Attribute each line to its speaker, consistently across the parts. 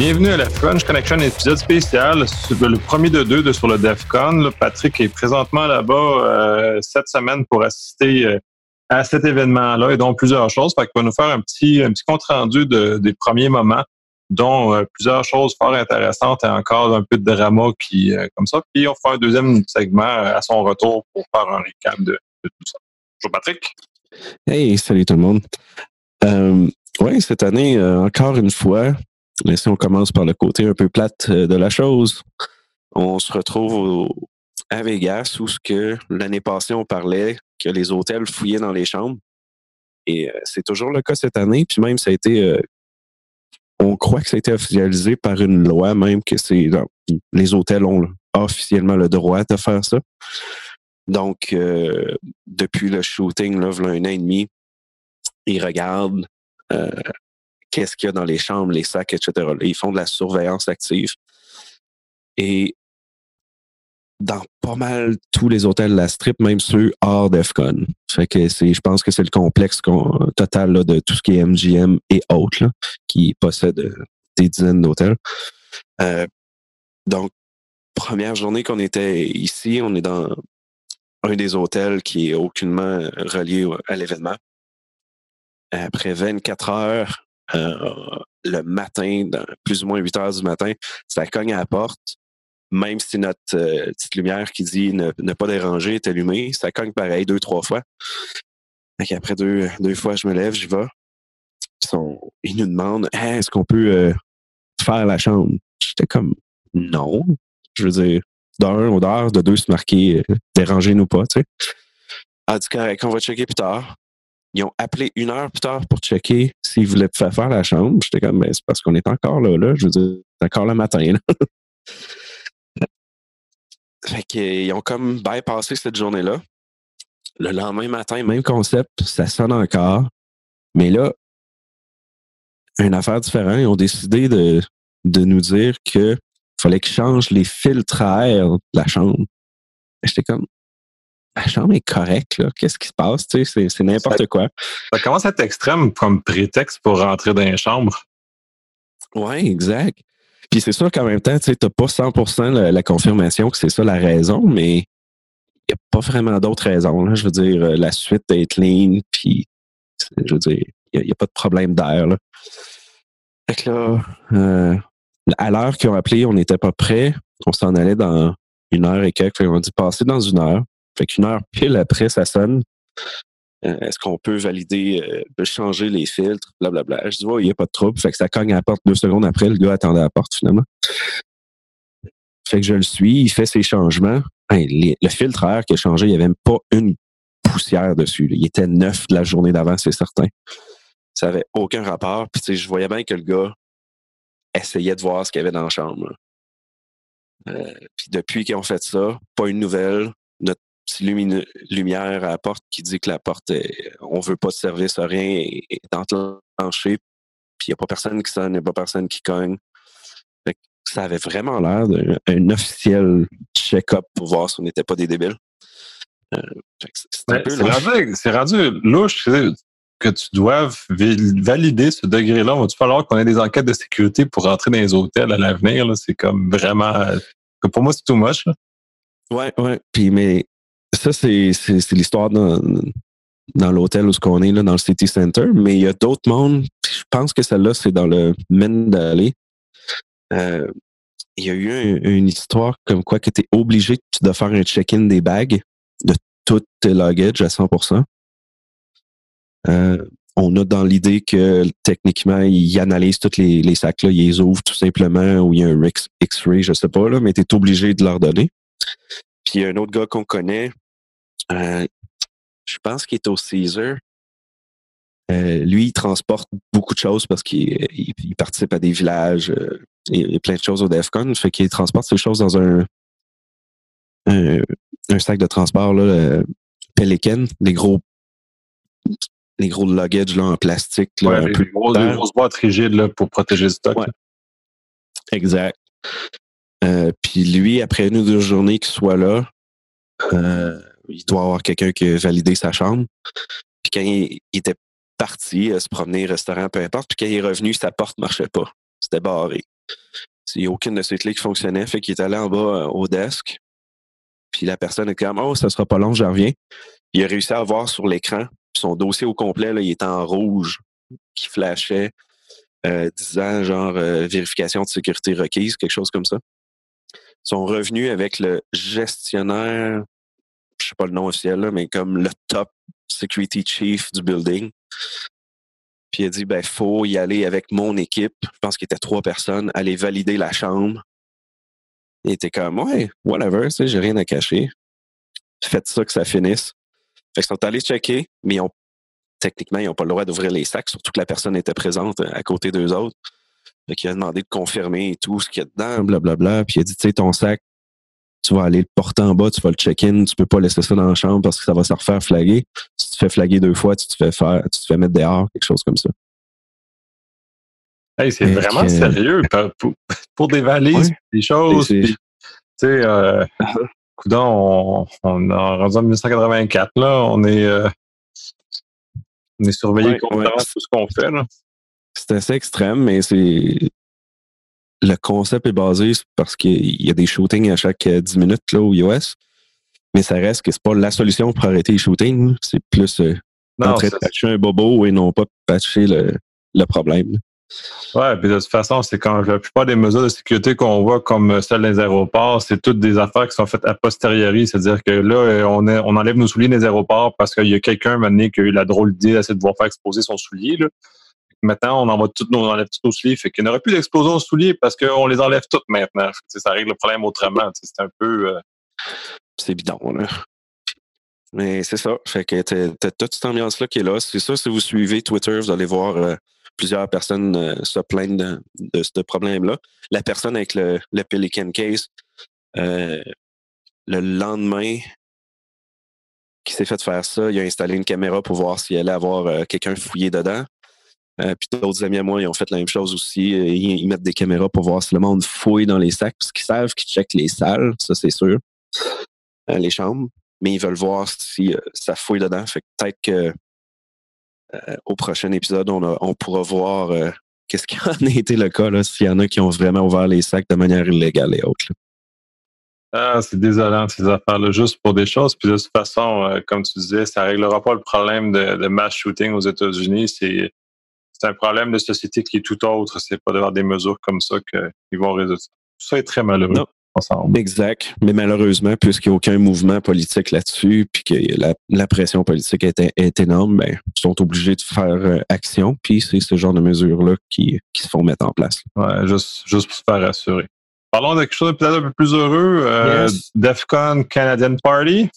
Speaker 1: Bienvenue à la French Connection, épisode spécial, le premier de deux de sur le DEFCON. Patrick est présentement là-bas euh, cette semaine pour assister euh, à cet événement-là et donc plusieurs choses. Fait va nous faire un petit, un petit compte rendu des premiers moments, dont euh, plusieurs choses fort intéressantes et encore un peu de drama qui, comme ça. Puis on fera un deuxième segment à son retour pour faire un recap de, tout ça. Bonjour Patrick.
Speaker 2: Hey, salut tout le monde. oui, cette année, encore une fois, mais si on commence par le côté un peu plate euh, de la chose, on se retrouve à Vegas où ce que l'année passée on parlait que les hôtels fouillaient dans les chambres. Et euh, c'est toujours le cas cette année. Puis même ça a été, euh, on croit que ça a été officialisé par une loi même que c'est les hôtels ont officiellement le droit de faire ça. Donc depuis le shooting là, a un an et demi, ils regardent qu'est-ce qu'il y a dans les chambres, les sacs, etc. Ils font de la surveillance active. Et dans pas mal tous les hôtels de la strip, même ceux hors d'EFCON. Que je pense que c'est le complexe total de tout ce qui est MGM et autres qui possèdent des dizaines d'hôtels. Euh, donc, première journée qu'on était ici, on est dans un des hôtels qui est aucunement relié à l'événement. Après 24 heures, euh, le matin, plus ou moins 8 heures du matin, ça cogne à la porte. Même si notre euh, petite lumière qui dit ne, pas déranger est allumée, ça cogne pareil deux, trois fois. après deux, deux fois, je me lève, j'y vais. Ils, nous demandent est-ce qu'on peut euh, faire la chambre? J'étais comme non. Je veux dire, d'un ou d'heure, de deux, se marquer dérangez-nous pas, tu sais. Ah, du correct, on va checker plus tard. Ils ont appelé une heure plus tard pour checker s'ils voulaient faire faire la chambre. J'étais comme, ben, c'est parce qu'on est encore là, là. Je veux dire, c'est encore le matin, là. fait qu'ils ont comme bypassé cette journée-là. Le lendemain matin, même concept, ça sonne encore. Mais là, une affaire différente, ils ont décidé de, de nous dire qu'il fallait qu'ils changent les filtres à air de la chambre. J'étais comme, la chambre est correcte, là. Qu'est-ce qui se passe? Tu sais, c'est n'importe quoi.
Speaker 1: Ça commence à être extrême comme prétexte pour rentrer dans les chambres.
Speaker 2: Oui, exact. Puis c'est sûr qu'en même temps, tu n'as pas 100% la, confirmation que c'est ça la raison, mais il n'y a pas vraiment d'autres raisons. Je veux dire, euh, la suite est clean, puis je veux dire, il n'y a, pas de problème d'air. Fait que là, euh, à l'heure qu'ils ont appelé, on n'était pas prêt. On s'en allait dans une heure et quelques. On a dit passer dans une heure. Fait qu'une heure pile après, ça sonne. Euh, est-ce qu'on peut valider, euh, changer les filtres, blablabla. Je dis, il n'y a pas de trouble. Fait que ça cogne à la porte deux secondes après, le gars attendait à la porte finalement. Fait que je le suis, il fait ses changements. le filtre air qui a changé, il n'y avait même pas une poussière dessus. Il était neuf de la journée d'avant, c'est certain. Ça n'avait aucun rapport. Puis je voyais bien que le gars essayait de voir ce qu'il y avait dans la chambre. Euh, puis depuis qu'ils ont fait ça, pas une nouvelle. Lumière à la porte qui dit que la porte, est, on veut pas de service à rien, est enclenchée. Puis il n'y a pas personne qui sonne, il n'y a pas personne qui cogne. ça avait vraiment l'air d'un officiel check-up pour voir si on n'était pas des débiles.
Speaker 1: Euh, c'est rendu, louche que tu doives valider ce degré-là. Va-tu falloir qu'on ait des enquêtes de sécurité pour rentrer dans les hôtels à l'avenir? C'est comme vraiment. Pour moi, c'est too much.
Speaker 2: Ouais, ouais. Puis, mais ça, c'est, l'histoire dans, dans l'hôtel où on est, là, dans le City Center. Mais il y a d'autres mondes. Je pense que celle-là, c'est dans le Mendalé. Euh, il y a eu une histoire comme quoi que tu es obligé de faire un check-in des bags de tous tes luggage à 100% euh, on a dans l'idée que techniquement, ils analysent tous les, les sacs-là, ils les ouvrent tout simplement, ou il y a un X-ray, je sais pas, là, mais tu es obligé de leur donner. Puis il y a un autre gars qu'on connaît, euh, je pense qu'il est au Caesar. Euh, lui, il transporte beaucoup de choses parce qu'il participe à des villages euh, et, plein de choses au DEFCON. Fait qu'il transporte ces choses dans un, un, sac de transport, là, Pelican, les gros les gros luggage là, en plastique.
Speaker 1: Là, les, grosses boîtes rigides là, pour protéger le stock.
Speaker 2: Exact. puis lui, après une ou deux journées qu'il soit là, euh, il doit avoir quelqu'un qui a validé sa chambre. Puis quand il, était parti, se promener, restaurant, peu importe, puis quand il est revenu, sa porte marchait pas. C'était barré. Il n'y a aucune de ces clés qui fonctionnait. Fait qu'il est allé en bas au desk. Puis la personne est comme Oh, ça sera pas long, je reviens. Il a réussi à voir sur l'écran son dossier au complet, là, il était en rouge, qui flashait, euh, disant genre vérification de sécurité requise, quelque chose comme ça. Ils sont revenus avec le gestionnaire, sais pas le nom officiel, là, mais comme le top security chief du building. Puis il a dit, ben, faut y aller avec mon équipe. Je pense qu'il était trois personnes, aller valider la chambre. Il était comme, ouais, whatever, tu sais, j'ai rien à cacher. Faites ça que ça finisse. Fait qu'ils sont allés checker, mais techniquement, ils n'ont pas le droit d'ouvrir les sacs, surtout que la personne était présente à côté d'eux autres. Fait qu'il a demandé de confirmer tout ce qu'il y a dedans, blablabla. Puis il a dit, tu sais, ton sac, tu vas aller le porter en bas, tu vas le check-in, tu peux pas laisser ça dans la chambre parce que ça va se refaire flaguer. Si tu te fais flaguer deux fois, tu te fais faire, tu te fais mettre dehors, quelque chose comme ça.
Speaker 1: Hey, c'est vraiment sérieux pour, pour, des valises, des choses. Tu sais, euh, on, on a rendu en 1984, là, on est, euh, on est surveillé constamment tout ce qu'on fait.
Speaker 2: C'est assez extrême, mais c'est le concept est basé parce qu'il y a des shootings à chaque 10 minutes là, aux US. Mais ça reste que c'est pas la solution pour arrêter les shootings. C'est plus euh, en train de patcher un bobo et non pas patcher le, le problème.
Speaker 1: Ouais, puis de toute façon, c'est quand la plupart des mesures de sécurité qu'on voit comme celles des aéroports, c'est toutes des affaires qui sont faites a posteriori. C'est-à-dire que là, on, est, on enlève nos souliers des aéroports parce qu'il y a quelqu'un maintenant qui a eu la drôle d'idée d'essayer de voir faire exposer son soulier. Là. Maintenant, on envoie toutes nos, on enlève tous nos souliers. Fait qu'il n'y aurait plus d'explosion de souliers parce qu'on les enlève toutes maintenant. ça règle le problème autrement. C'est un peu. Euh,
Speaker 2: c'est bidon, là. Mais c'est ça. Fait que t'as toute cette ambiance-là qui est là. C'est ça, si vous suivez Twitter, vous allez voir euh, plusieurs personnes euh, se plaignent de, ce problème-là. La personne avec le, le Pelican Case, le lendemain qui s'est fait faire ça, il a installé une caméra pour voir s'il allait avoir quelqu'un fouillé dedans. Puis d'autres amis à moi, ils ont fait la même chose aussi. Ils, mettent des caméras pour voir si le monde fouille dans les sacs, parce qu'ils savent qu'ils checkent les salles, ça c'est sûr, les chambres. Mais ils veulent voir si ça fouille dedans. Fait que peut-être que euh, au prochain épisode, on, pourra voir euh, qu'est-ce qui en a été le cas, s'il y en a qui ont vraiment ouvert les sacs de manière illégale et autres.
Speaker 1: Ah, c'est désolant ces affaires-là, juste pour des choses. Puis de toute façon, euh, comme tu disais, ça ne réglera pas le problème de, mass shooting aux États-Unis. C'est, un problème de société qui est tout autre. C'est pas d'avoir des mesures comme ça qu'ils vont résoudre ça. Tout ça est très malheureux.
Speaker 2: Exact. Mais malheureusement, puisqu'il n'y a aucun mouvement politique là-dessus, puis que la, pression politique est, énorme, ben, ils sont obligés de faire euh, action. Puis c'est ce genre de mesures-là qui, se font mettre en place.
Speaker 1: Ouais, juste, juste pour se faire rassurer. Parlons de quelque chose de peut-être un peu plus heureux. Euh, DEFCON Canadian Party.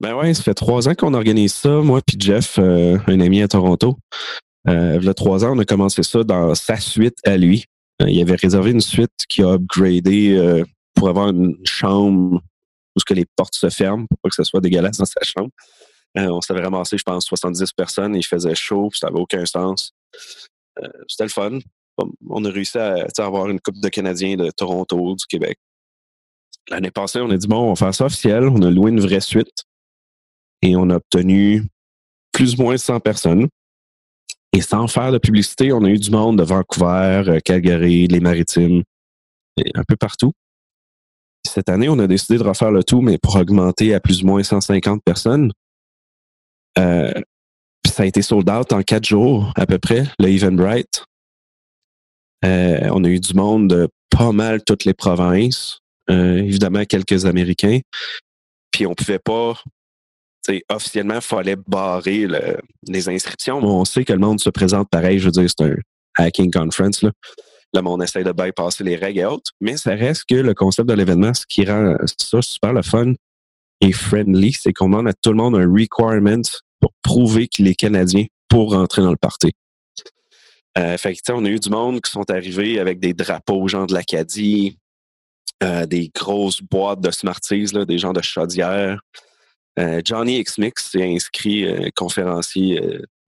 Speaker 2: Ben ouais, ça fait trois ans qu'on organise ça, moi puis Jeff, euh, un ami à Toronto. Il y a trois ans, on a commencé ça dans sa suite à lui. il avait réservé une suite qui a upgradé pour avoir une chambre où ce que les portes se ferment pour pas que ce soit dégueulasse dans sa chambre. Euh, on s'avait ramassé, je pense, 70 personnes. Il faisait chaud, ça n'avait aucun sens. Euh, c'était le fun. On a réussi à, avoir une coupe de Canadiens de Toronto, du Québec. L'année passée, on a dit, bon, on va faire ça officiel. On a loué une vraie suite. Et on a obtenu plus ou moins 100 personnes. Et sans faire de publicité, on a eu du monde de Vancouver, euh, Calgary, les Maritimes, un peu partout cette année, on a décidé de refaire le tout, mais pour augmenter à plus ou moins 150 personnes. Euh, ça a été sold out en quatre jours à peu près, le Eventbrite. Euh, on a eu du monde de pas mal toutes les provinces, évidemment quelques Américains. Puis on pouvait pas, officiellement, il fallait barrer les inscriptions, on sait que le monde se présente pareil. Je veux dire, c'est un hacking conference. Là. Le monde essaie de bypasser les règles et autres, mais ça reste que le concept de l'événement, ce qui rend ça super le fun et friendly, c'est qu'on demande à tout le monde un requirement pour prouver qu'il est Canadien pour rentrer dans le party. Euh, fait que, on a eu du monde qui sont arrivés avec des drapeaux gens de l'Acadie, euh, des grosses boîtes de Smarties, là, des gens de chaudière. Euh, Johnny X-Mix s'est inscrit euh, conférencier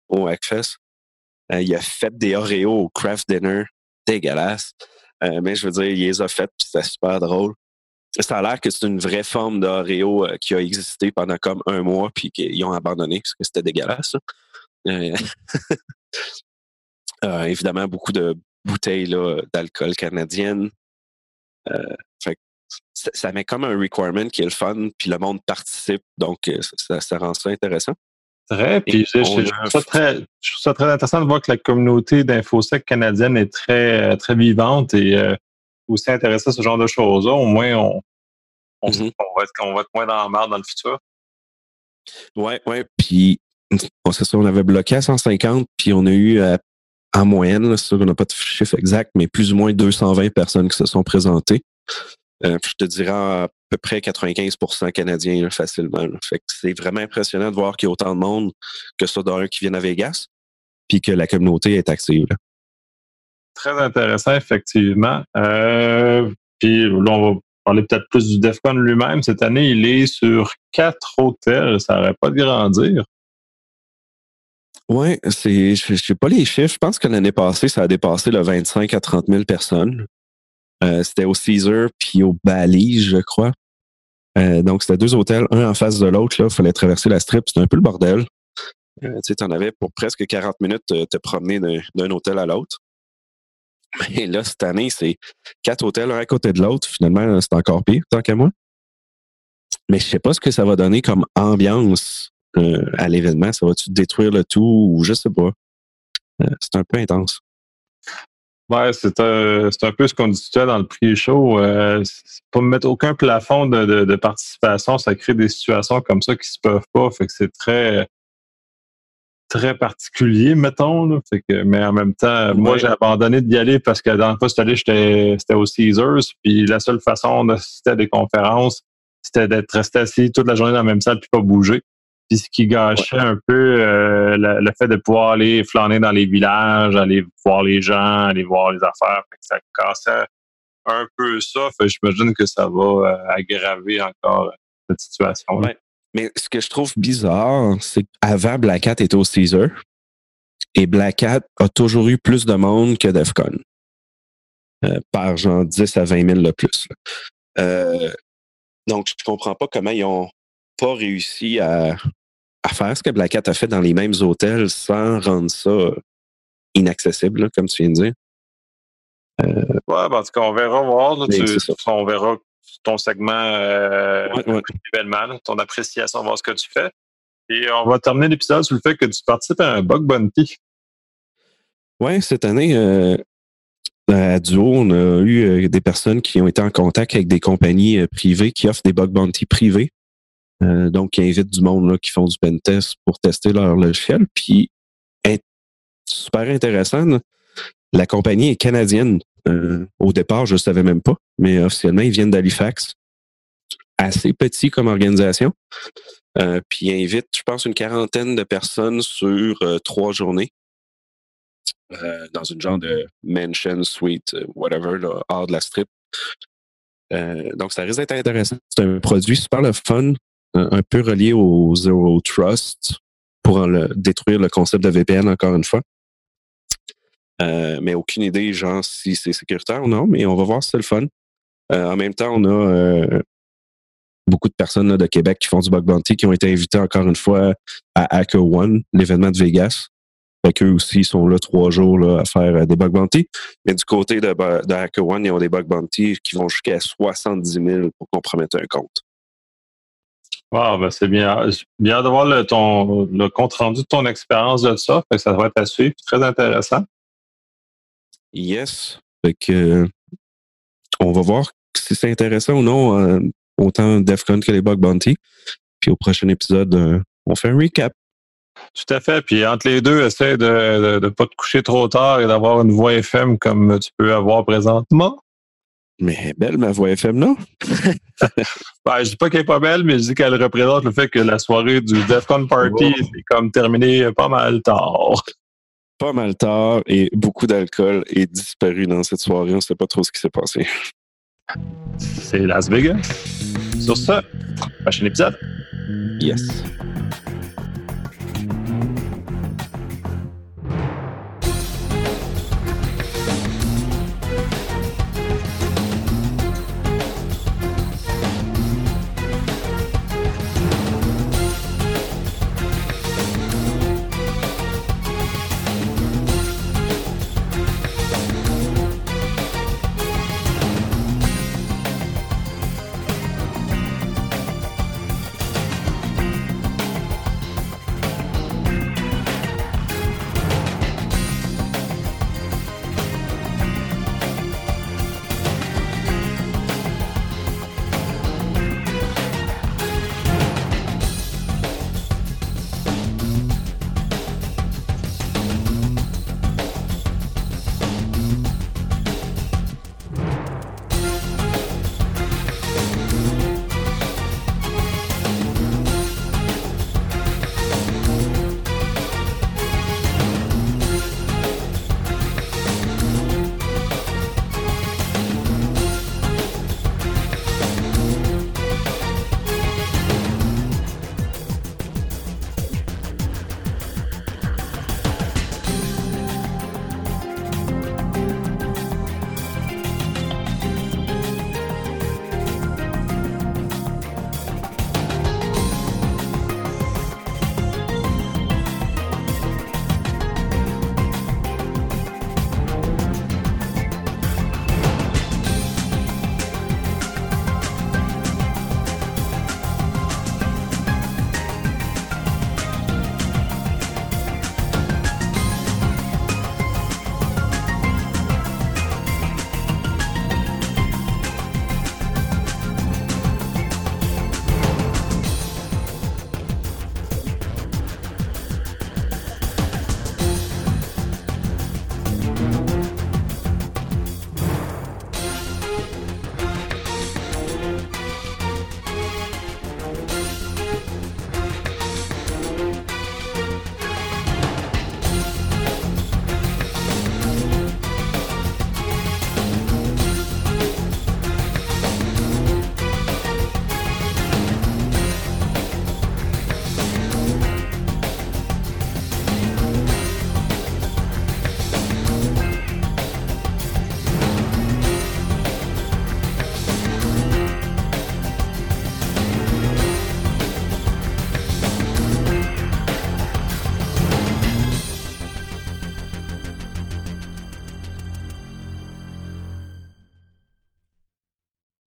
Speaker 2: au Hackfest. il a fait des Oreos au craft dinner dégueulasse. Euh, mais je veux dire, il les a faites, puis c'était super drôle. Ça a l'air que c'est une vraie forme d'Oreo euh, qui a existé pendant comme un mois, puis qu'ils ont abandonné parce que c'était dégueulasse. Euh, évidemment, beaucoup de bouteilles d'alcool canadienne. Ça, met comme un requirement qui est le fun, puis le monde participe, donc ça, ça rend ça intéressant.
Speaker 1: Très, puis je, trouve ça très, très intéressant de voir que la communauté d'InfoSec canadienne est très, très vivante et euh, aussi intéressée à ce genre de choses-là. Au moins, on, on, va être, on va être moins dans la merde dans le futur.
Speaker 2: Ouais, ouais. Puis, c'est ça, on avait bloqué à 150, puis on a eu euh, en moyenne, c'est sûr qu'on n'a pas de chiffre exact, mais plus ou moins 220 personnes qui se sont présentées. Euh, je te dirais à peu près 95% canadiens facilement. Fait que c'est vraiment impressionnant de voir qu'il y a autant de monde que ça d'un qui viennent à Vegas, puis que la communauté est active.
Speaker 1: Très intéressant, effectivement. Euh, puis là, on va parler peut-être plus du DEFCON lui-même. Cette année, il est sur quatre hôtels. Ça n'aurait pas de grandir.
Speaker 2: Oui, je ne sais pas les chiffres. Je pense que l'année passée, ça a dépassé le 25 à 30 000 personnes. Euh, c'était au Caesar puis au Bali, je crois. Euh, donc, c'était deux hôtels, un en face de l'autre. Il fallait traverser la strip. C'était un peu le bordel. Euh, tu en avais pour presque 40 minutes te promener d'un hôtel à l'autre. Mais là, cette année, c'est quatre hôtels, un à côté de l'autre. Finalement, c'est encore pire, tant qu'à moi. Mais je sais pas ce que ça va donner comme ambiance à l'événement. Ça va-tu détruire le tout ou je sais pas. c'est un peu intense.
Speaker 1: Ouais, c'est un, un peu ce qu'on discutait dans le prix-show. Euh, pas mettre aucun plafond de, de, participation, ça crée des situations comme ça qui se peuvent pas. Fait que c'est très très particulier, mettons. Fait que, mais en même temps, moi, j'ai abandonné d'y aller parce que dans le fois, j'étais c'était au Caesars. Puis la seule façon d'assister à des conférences, c'était d'être resté assis toute la journée dans la même salle puis pas bouger. Puis ce qui gâchait un peu euh, le, fait de pouvoir aller flâner dans les villages, aller voir les gens, aller voir les affaires. ça cassait un peu ça. J'imagine que ça va euh, aggraver encore cette situation.
Speaker 2: Mais ce que je trouve bizarre, c'est qu'avant, Black Hat était au Caesar. Et Black Hat a toujours eu plus de monde que DEFCON. Euh, par genre 10 à 20 000 le plus. donc, je comprends pas comment ils ont pas réussi à, à faire ce que Black Hat a fait dans les mêmes hôtels sans rendre ça inaccessible, comme tu viens de dire.
Speaker 1: Euh, ouais, ben, en tout cas, on verra voir. on verra ton segment euh, événement, ton appréciation, voir ce que tu fais. Et on va terminer l'épisode sur le fait que tu participes à un bug bounty.
Speaker 2: Oui, cette année, euh, à Duo, on a eu euh, des personnes qui ont été en contact avec des compagnies privées qui offrent des bug bounty privés. Euh, donc, ils invitent du monde là, qui font du pen test pour tester leur logiciel. Puis, super intéressant, la compagnie est canadienne. Euh, au départ, je ne savais même pas, mais officiellement, ils viennent d'Halifax. Assez petit comme organisation. Euh, puis, ils invitent, je pense, une quarantaine de personnes sur trois journées. dans une genre de mansion, suite, whatever, hors de la strip. donc, ça risque d'être intéressant. C'est un produit super le fun un, peu relié au Zero Trust pour détruire le concept de VPN encore une fois. Euh, mais aucune idée, genre, si c'est sécuritaire ou non, mais on va voir si c'est le fun. Euh, en même temps, on a euh, beaucoup de personnes de Québec qui font du bug bounty qui ont été invités encore une fois à Hacker One, l'événement de Vegas. Fait qu'eux aussi sont là trois jours là, à faire des bug bounty. Mais du côté de, de Hacker One, ils ont des bug bounty qui vont jusqu'à 70 000 pour compromettre un compte.
Speaker 1: Wow, ben c'est bien. Bien de voir le, ton, le compte rendu de ton expérience de ça. Fait que ça va être à suivre. Très intéressant.
Speaker 2: Yes. Fait que, on va voir si c'est intéressant ou non, euh, autant DEFCON que les Bug Bounty. Puis au prochain épisode, euh, on fait un recap.
Speaker 1: Tout à fait. Puis entre les deux, essaie de ne pas te coucher trop tard et d'avoir une voix FM comme tu peux avoir présentement.
Speaker 2: Mais belle, ma voix FM, non?
Speaker 1: ben, je dis pas qu'elle est pas belle, mais je dis qu'elle représente le fait que la soirée du DEFCON Party est comme terminée pas mal tard.
Speaker 2: Pas mal tard et beaucoup d'alcool est disparu dans cette soirée. On ne sait pas trop ce qui s'est passé.
Speaker 1: C'est Las Vegas. Sur ce, prochain épisode.
Speaker 2: Yes.